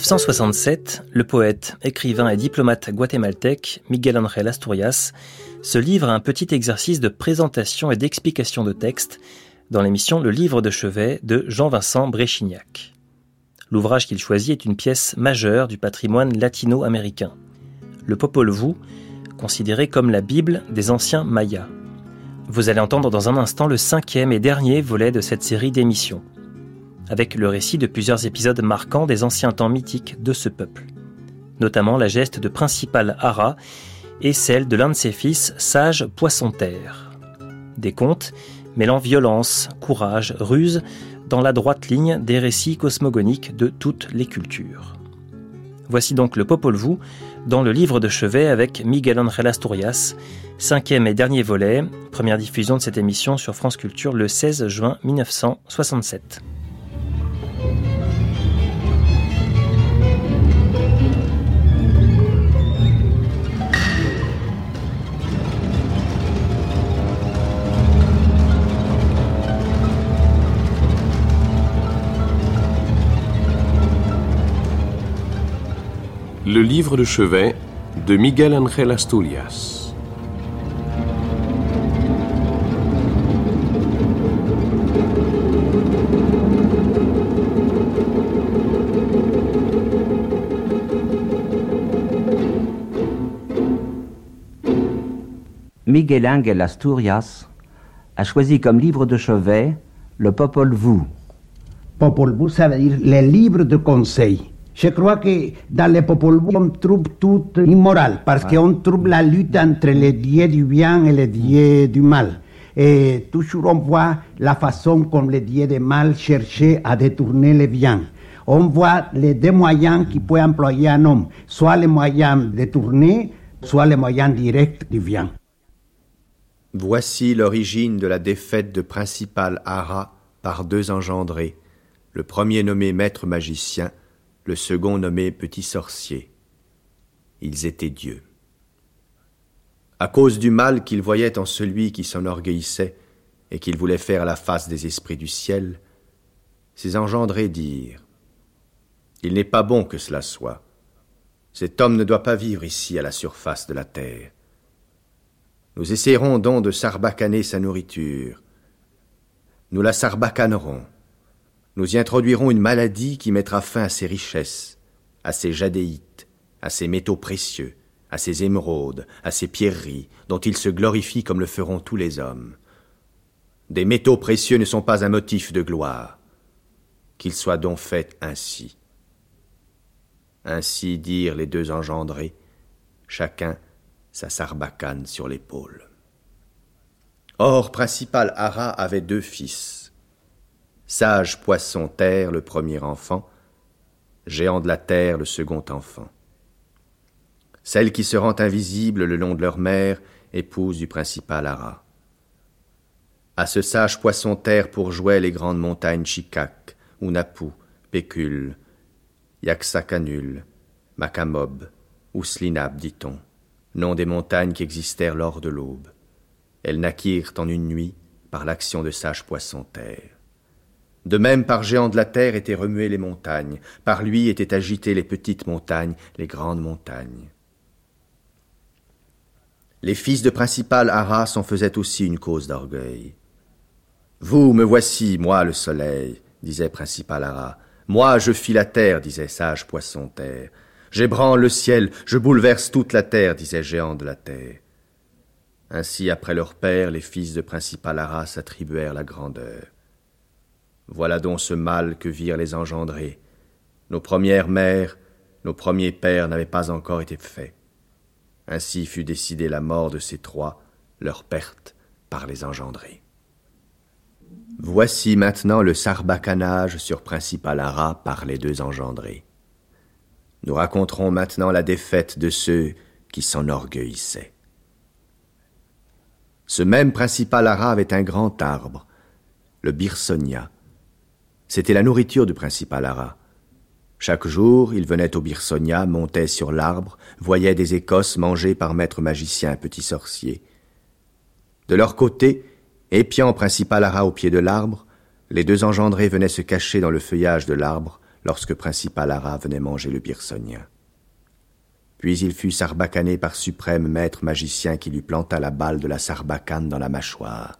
1967, le poète, écrivain et diplomate guatémaltèque Miguel Ángel Asturias se livre à un petit exercice de présentation et d'explication de texte dans l'émission Le livre de chevet de Jean-Vincent Bréchignac. L'ouvrage qu'il choisit est une pièce majeure du patrimoine latino-américain. Le Popol Vuh, considéré comme la Bible des anciens Mayas. Vous allez entendre dans un instant le cinquième et dernier volet de cette série d'émissions, avec le récit de plusieurs épisodes marquants des anciens temps mythiques de ce peuple, notamment la geste de Principal Hara et celle de l'un de ses fils, sage Poisson-Terre. Des contes mêlant violence, courage, ruse, dans la droite ligne des récits cosmogoniques de toutes les cultures. Voici donc le Popol Vuh dans le livre de chevet avec Miguel Ángel Asturias, cinquième et dernier volet, première diffusion de cette émission sur France Culture le 16 juin 1967. Le livre de chevet de Miguel Ángel Asturias. Miguel Ángel Asturias a choisi comme livre de chevet le Popol Vuh. Popol Vuh, ça veut dire les livres de conseil. Je crois que dans les Vuh, on trouve tout immoral, parce qu'on trouve la lutte entre les dieux du bien et les dieux du mal. Et toujours on voit la façon comme les dieux du mal cherchaient à détourner le bien. On voit les deux moyens qui peut employer un homme, soit les moyens détournés, soit les moyens directs du bien. Voici l'origine de la défaite de Principal Hara par deux engendrés, le premier nommé maître magicien, le second nommé petit sorcier. Ils étaient dieux. À cause du mal qu'ils voyaient en celui qui s'enorgueillissait et qu'ils voulaient faire la face des esprits du ciel, ces engendrés dirent Il n'est pas bon que cela soit. Cet homme ne doit pas vivre ici à la surface de la terre. Nous essaierons donc de sarbacaner sa nourriture. Nous la sarbacanerons. Nous y introduirons une maladie qui mettra fin à ses richesses, à ses jadéites, à ses métaux précieux, à ses émeraudes, à ses pierreries, dont il se glorifie comme le feront tous les hommes. Des métaux précieux ne sont pas un motif de gloire. Qu'il soit donc fait ainsi. Ainsi dirent les deux engendrés, chacun sa sarbacane sur l'épaule. Or, principal Hara avait deux fils. Sage poisson terre, le premier enfant, géant de la terre, le second enfant. Celle qui se rend invisible le long de leur mère, épouse du principal Hara. À ce sage poisson terre pour jouer les grandes montagnes Chikak, Unapu, Pécule, Yaxakanul, Makamob, ou Slinab, dit-on nom des montagnes qui existèrent lors de l'aube. Elles naquirent en une nuit par l'action de sages poissons terre. De même, par géant de la terre étaient remuées les montagnes, par lui étaient agitées les petites montagnes, les grandes montagnes. Les fils de principal Arras en faisaient aussi une cause d'orgueil. Vous me voici, moi le soleil, disait principal Ara. Moi je fis la terre, disait sage poisson terre. J'ébranle le ciel, je bouleverse toute la terre, disait géant de la terre. Ainsi, après leur père, les fils de principal Arras attribuèrent la grandeur. Voilà donc ce mal que virent les engendrés. Nos premières mères, nos premiers pères n'avaient pas encore été faits. Ainsi fut décidée la mort de ces trois, leur perte par les engendrés. Voici maintenant le sarbacanage sur Principal Ara par les deux engendrés. Nous raconterons maintenant la défaite de ceux qui s'enorgueillissaient. Ce même principal Ara avait un grand arbre, le Birsonia. C'était la nourriture du principal Ara. Chaque jour, il venait au Birsonia, montait sur l'arbre, voyait des écosses mangées par maître magicien petit sorcier. De leur côté, épiant principal Ara au pied de l'arbre, les deux engendrés venaient se cacher dans le feuillage de l'arbre, lorsque Principal Ara venait manger le birsonien. Puis il fut sarbacané par suprême maître magicien qui lui planta la balle de la sarbacane dans la mâchoire.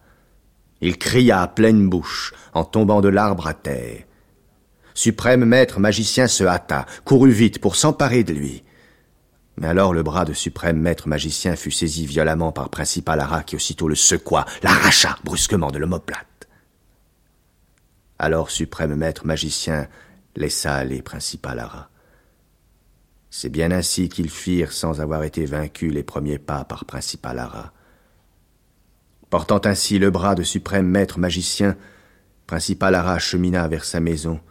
Il cria à pleine bouche, en tombant de l'arbre à terre. Suprême maître magicien se hâta, courut vite pour s'emparer de lui. Mais alors le bras de suprême maître magicien fut saisi violemment par Principal Ara qui aussitôt le secoua, l'arracha brusquement de l'omoplate. Alors suprême maître magicien laissa aller Principal Ara. C'est bien ainsi qu'ils firent sans avoir été vaincus les premiers pas par Principal Ara. Portant ainsi le bras de suprême maître magicien, Principal Ara chemina vers sa maison,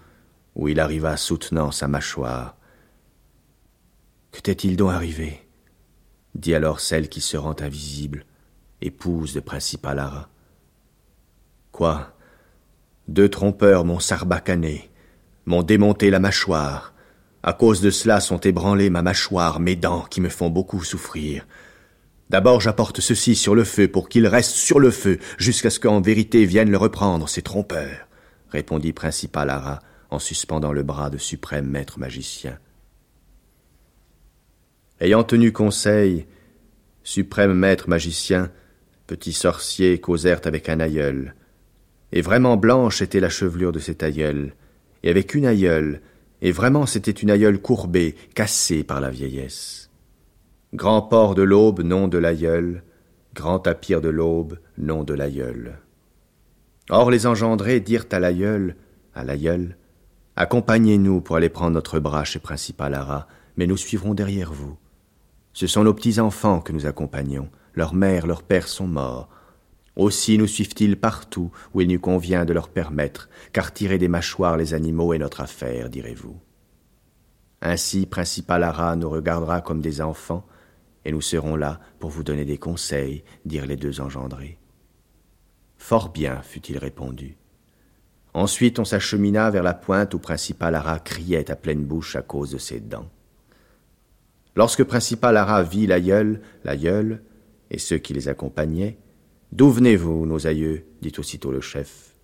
où il arriva soutenant sa mâchoire. Que t'est-il donc arrivé? dit alors celle qui se rend invisible, épouse de Principal Ara. Quoi? Deux trompeurs m'ont sarbacané, m'ont démonté la mâchoire. À cause de cela sont ébranlées ma mâchoire, mes dents qui me font beaucoup souffrir. D'abord j'apporte ceci sur le feu pour qu'il reste sur le feu jusqu'à ce qu'en vérité viennent le reprendre, ces trompeurs, répondit Principal Ara en suspendant le bras de suprême maître magicien. Ayant tenu conseil, suprême maître magicien, petit sorcier causèrent avec un aïeul. Et vraiment blanche était la chevelure de cet aïeul, et avec une aïeule, et vraiment c'était une aïeule courbée, cassée par la vieillesse. Grand port de l'aube, nom de l'aïeul, grand tapir de l'aube, nom de l'aïeul. Or les engendrés dirent à l'aïeul, à l'aïeul, Accompagnez-nous pour aller prendre notre bras chez Principal Ara, mais nous suivrons derrière vous. Ce sont nos petits-enfants que nous accompagnons. Leur mère, leur père sont morts. Aussi nous suivent-ils partout où il nous convient de leur permettre, car tirer des mâchoires les animaux est notre affaire, direz-vous. Ainsi, Principal Ara nous regardera comme des enfants, et nous serons là pour vous donner des conseils, dirent les deux engendrés. Fort bien, fut-il répondu. Ensuite on s'achemina vers la pointe où Principal Ara criait à pleine bouche à cause de ses dents. Lorsque Principal Ara vit l'aïeul, l'aïeul, et ceux qui les accompagnaient, D'où venez-vous, nos aïeux? dit aussitôt le chef.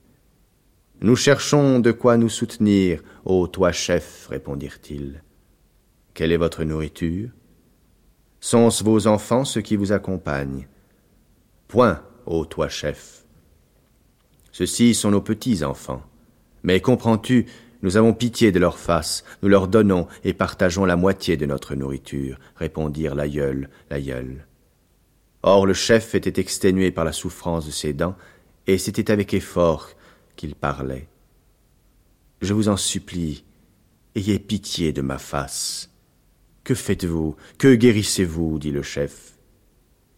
Nous cherchons de quoi nous soutenir, ô toi chef, répondirent-ils. Quelle est votre nourriture? Sont-ce vos enfants ceux qui vous accompagnent? Point, ô toi chef. Ceux-ci sont nos petits-enfants. Mais comprends-tu, nous avons pitié de leur face, nous leur donnons et partageons la moitié de notre nourriture, répondirent l'aïeul, l'aïeul. Or le chef était exténué par la souffrance de ses dents, et c'était avec effort qu'il parlait. Je vous en supplie, ayez pitié de ma face. Que faites-vous? Que guérissez-vous? dit le chef.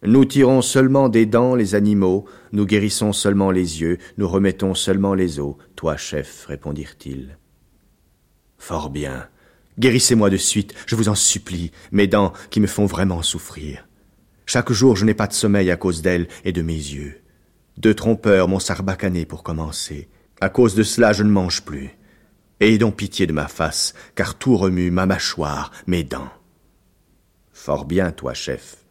Nous tirons seulement des dents les animaux, nous guérissons seulement les yeux, nous remettons seulement les os, toi, chef, répondirent-ils. Fort bien. Guérissez-moi de suite, je vous en supplie, mes dents qui me font vraiment souffrir. Chaque jour je n'ai pas de sommeil à cause d'elles et de mes yeux. Deux trompeurs m'ont sarbacané pour commencer. À cause de cela je ne mange plus. Ayez donc pitié de ma face, car tout remue ma mâchoire, mes dents. Fort bien, toi, chef.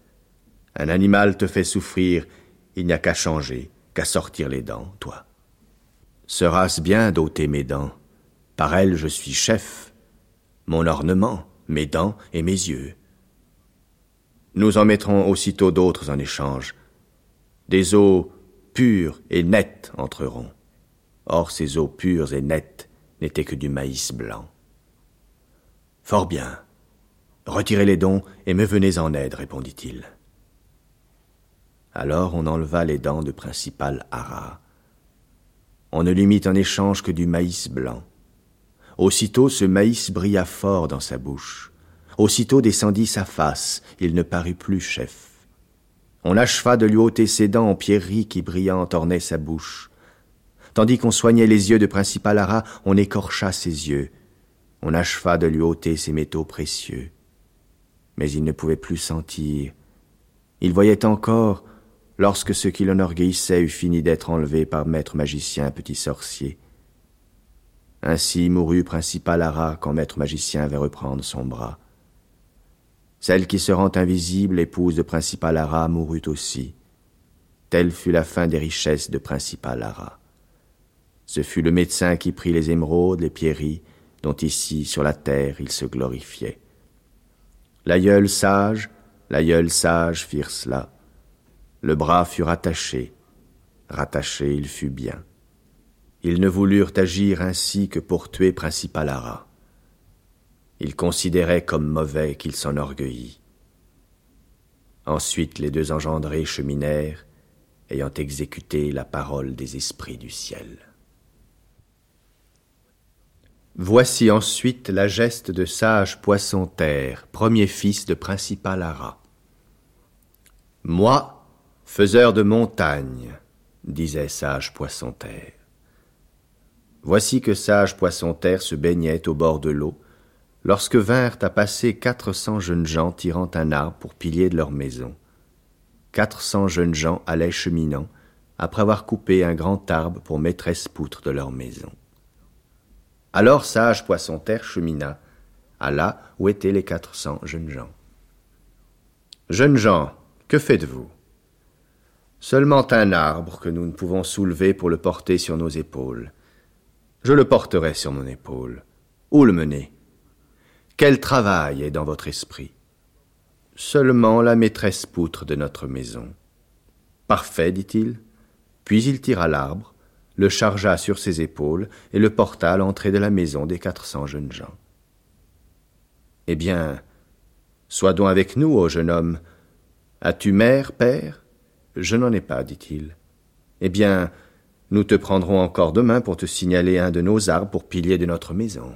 Un animal te fait souffrir, il n'y a qu'à changer, qu'à sortir les dents, toi. Sera-ce bien d'ôter mes dents? Par elles je suis chef. Mon ornement, mes dents et mes yeux. Nous en mettrons aussitôt d'autres en échange. Des eaux pures et nettes entreront. Or ces eaux pures et nettes n'étaient que du maïs blanc. Fort bien. Retirez les dons et me venez en aide, répondit-il. Alors on enleva les dents de principal Hara. On ne lui mit en échange que du maïs blanc. Aussitôt ce maïs brilla fort dans sa bouche. Aussitôt descendit sa face, il ne parut plus chef. On acheva de lui ôter ses dents en pierreries qui brillantes ornaient sa bouche. Tandis qu'on soignait les yeux de Principal Hara, on écorcha ses yeux. On acheva de lui ôter ses métaux précieux. Mais il ne pouvait plus sentir. Il voyait encore, lorsque ce qui l'enorgueillissait eut fini d'être enlevé par maître magicien petit sorcier. Ainsi mourut principal Ara quand maître magicien vint reprendre son bras. Celle qui se rend invisible, épouse de principal Ara, mourut aussi. Telle fut la fin des richesses de principal Ara. Ce fut le médecin qui prit les émeraudes, les pierreries, dont ici, sur la terre, il se glorifiait. L'aïeul sage, l'aïeul sage firent cela. Le bras fut rattaché, rattaché il fut bien. Ils ne voulurent agir ainsi que pour tuer Principalara. Ils considéraient comme mauvais qu'il s'enorgueillit. Ensuite les deux engendrés cheminèrent, ayant exécuté la parole des esprits du ciel. Voici ensuite la geste de sage Poisson-Terre, premier fils de Principal Ara. Moi, faiseur de montagne, disait sage Poisson-Terre. Voici que sage Poisson-Terre se baignait au bord de l'eau, lorsque vinrent à passer quatre cents jeunes gens tirant un arbre pour pilier de leur maison. Quatre cents jeunes gens allaient cheminant, après avoir coupé un grand arbre pour maîtresse poutre de leur maison. Alors sage Poisson-Terre chemina, à là où étaient les quatre cents jeunes gens. Jeunes gens, que faites-vous? Seulement un arbre que nous ne pouvons soulever pour le porter sur nos épaules. Je le porterai sur mon épaule. Où le mener? Quel travail est dans votre esprit? Seulement la maîtresse poutre de notre maison. Parfait, dit-il. Puis il tira l'arbre, le chargea sur ses épaules et le porta à l'entrée de la maison des quatre cents jeunes gens. Eh bien, sois donc avec nous, ô jeune homme. As-tu mère, père? Je n'en ai pas, dit-il. Eh bien, nous te prendrons encore demain pour te signaler un de nos arbres pour pilier de notre maison.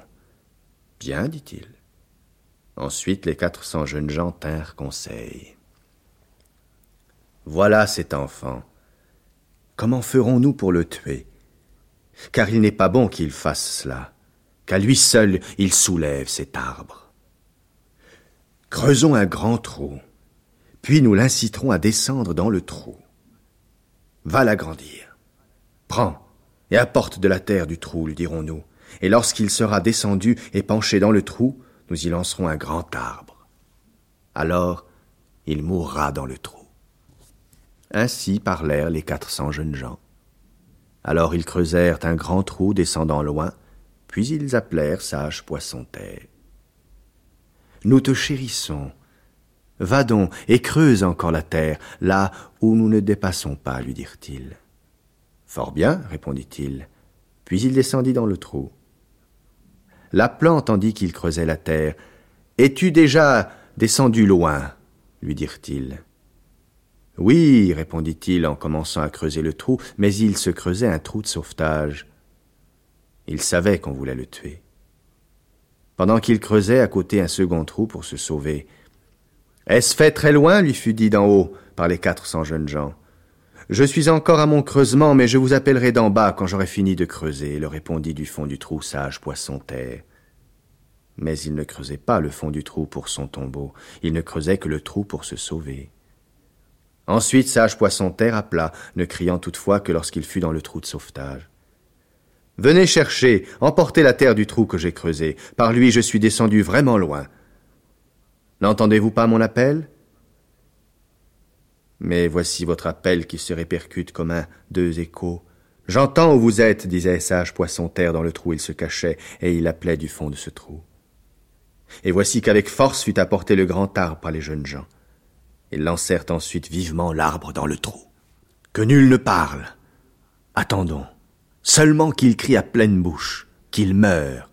Bien, dit-il. Ensuite les quatre cents jeunes gens tinrent conseil. Voilà cet enfant. Comment ferons-nous pour le tuer? Car il n'est pas bon qu'il fasse cela, qu'à lui seul il soulève cet arbre. Creusons un grand trou, puis nous l'inciterons à descendre dans le trou. Va l'agrandir. Prends et apporte de la terre du trou, lui dirons-nous, et lorsqu'il sera descendu et penché dans le trou, nous y lancerons un grand arbre. Alors il mourra dans le trou. Ainsi parlèrent les quatre cents jeunes gens. Alors ils creusèrent un grand trou descendant loin, puis ils appelèrent sage Poisson-Terre. Nous te chérissons. Va donc et creuse encore la terre, là où nous ne dépassons pas, lui dirent-ils. Fort bien, répondit-il. Puis il descendit dans le trou. L'appelant tandis qu'il creusait la terre. Es-tu déjà descendu loin? lui dirent-ils. Oui, répondit-il en commençant à creuser le trou, mais il se creusait un trou de sauvetage. Il savait qu'on voulait le tuer. Pendant qu'il creusait à côté un second trou pour se sauver. Est-ce fait très loin? lui fut dit d'en haut par les quatre cents jeunes gens. Je suis encore à mon creusement, mais je vous appellerai d'en bas quand j'aurai fini de creuser, le répondit du fond du trou sage poisson terre. Mais il ne creusait pas le fond du trou pour son tombeau, il ne creusait que le trou pour se sauver. Ensuite sage poisson terre appela, ne criant toutefois que lorsqu'il fut dans le trou de sauvetage. Venez chercher, emportez la terre du trou que j'ai creusé. Par lui je suis descendu vraiment loin. N'entendez-vous pas mon appel? Mais voici votre appel qui se répercute comme un deux échos. J'entends où vous êtes, disait sage poisson terre dans le trou il se cachait, et il appelait du fond de ce trou. Et voici qu'avec force fut apporté le grand arbre par les jeunes gens. Ils lancèrent ensuite vivement l'arbre dans le trou. Que nul ne parle. Attendons. Seulement qu'il crie à pleine bouche, qu'il meure,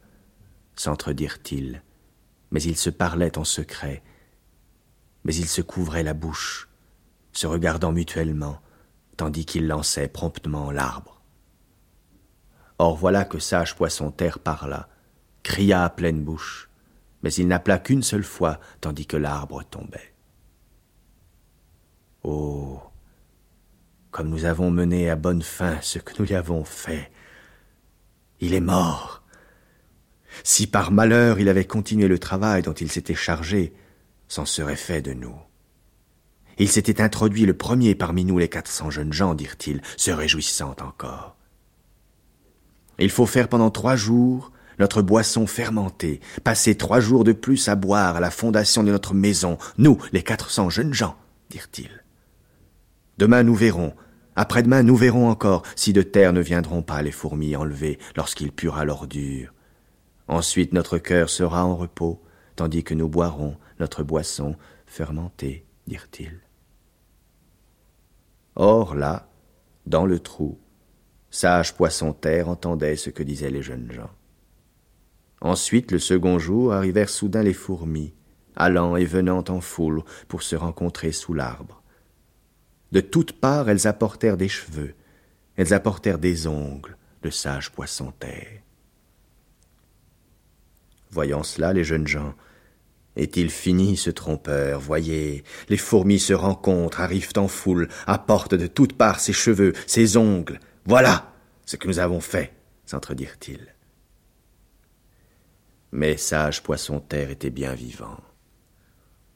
s'entredirent-ils. Mais ils se parlaient en secret. Mais ils se couvraient la bouche, se regardant mutuellement, tandis qu'ils lançaient promptement l'arbre. Or voilà que sage poisson terre parla, cria à pleine bouche, mais il n'appela qu'une seule fois, tandis que l'arbre tombait. Oh. Comme nous avons mené à bonne fin ce que nous lui avons fait. Il est mort. Si par malheur il avait continué le travail dont il s'était chargé, c'en serait fait de nous. Il s'était introduit le premier parmi nous les quatre cents jeunes gens, dirent-ils, se réjouissant encore. Il faut faire pendant trois jours notre boisson fermentée, passer trois jours de plus à boire à la fondation de notre maison, nous, les quatre cents jeunes gens, dirent-ils. Demain nous verrons. Après-demain nous verrons encore si de terre ne viendront pas les fourmis enlevées lorsqu'il puera l'ordure. Ensuite notre cœur sera en repos, tandis que nous boirons notre boisson fermentée, dirent-ils. Or là, dans le trou, sage poisson-terre entendait ce que disaient les jeunes gens. Ensuite, le second jour, arrivèrent soudain les fourmis, allant et venant en foule pour se rencontrer sous l'arbre. De toutes parts, elles apportèrent des cheveux, elles apportèrent des ongles de sage poisson-terre. Voyant cela, les jeunes gens, est-il fini ce trompeur? Voyez, les fourmis se rencontrent, arrivent en foule, apportent de toutes parts ses cheveux, ses ongles. Voilà ce que nous avons fait, s'entredirent-ils. Mais sage poisson-terre était bien vivant.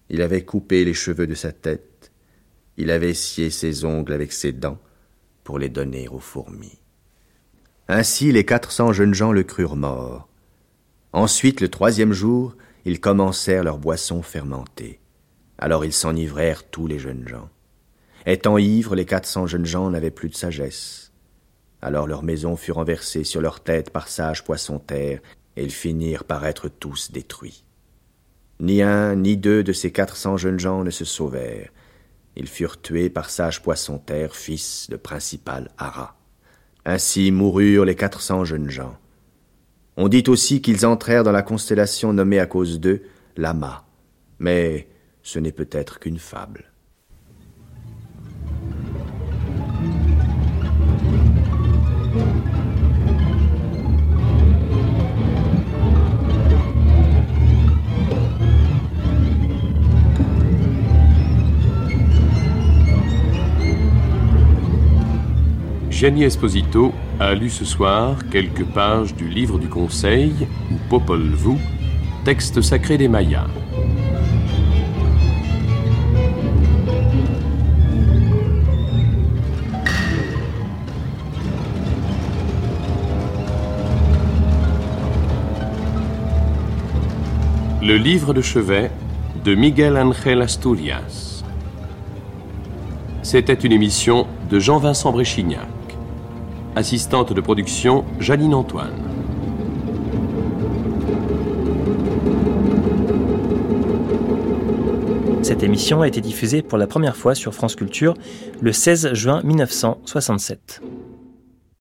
Il avait coupé les cheveux de sa tête, il avait scié ses ongles avec ses dents pour les donner aux fourmis. Ainsi les quatre cents jeunes gens le crurent mort. Ensuite, le troisième jour, ils commencèrent leur boisson fermentée. Alors ils s'enivrèrent tous les jeunes gens. Étant ivres, les quatre cents jeunes gens n'avaient plus de sagesse. Alors leurs maisons furent renversées sur leurs têtes par sages poisson-terre, et ils finirent par être tous détruits. Ni un ni deux de ces quatre cents jeunes gens ne se sauvèrent. Ils furent tués par sage poisson-terre, fils de principal Ara. Ainsi moururent les quatre cents jeunes gens. On dit aussi qu'ils entrèrent dans la constellation nommée à cause d'eux Lama. Mais ce n'est peut-être qu'une fable. Gianni Esposito a lu ce soir quelques pages du livre du Conseil, ou Popol Vuh, texte sacré des Mayas. Le livre de chevet de Miguel Ángel Asturias. C'était une émission de Jean-Vincent Bréchignac. Assistante de production, Janine Antoine. Cette émission a été diffusée pour la première fois sur France Culture le 16 juin 1967.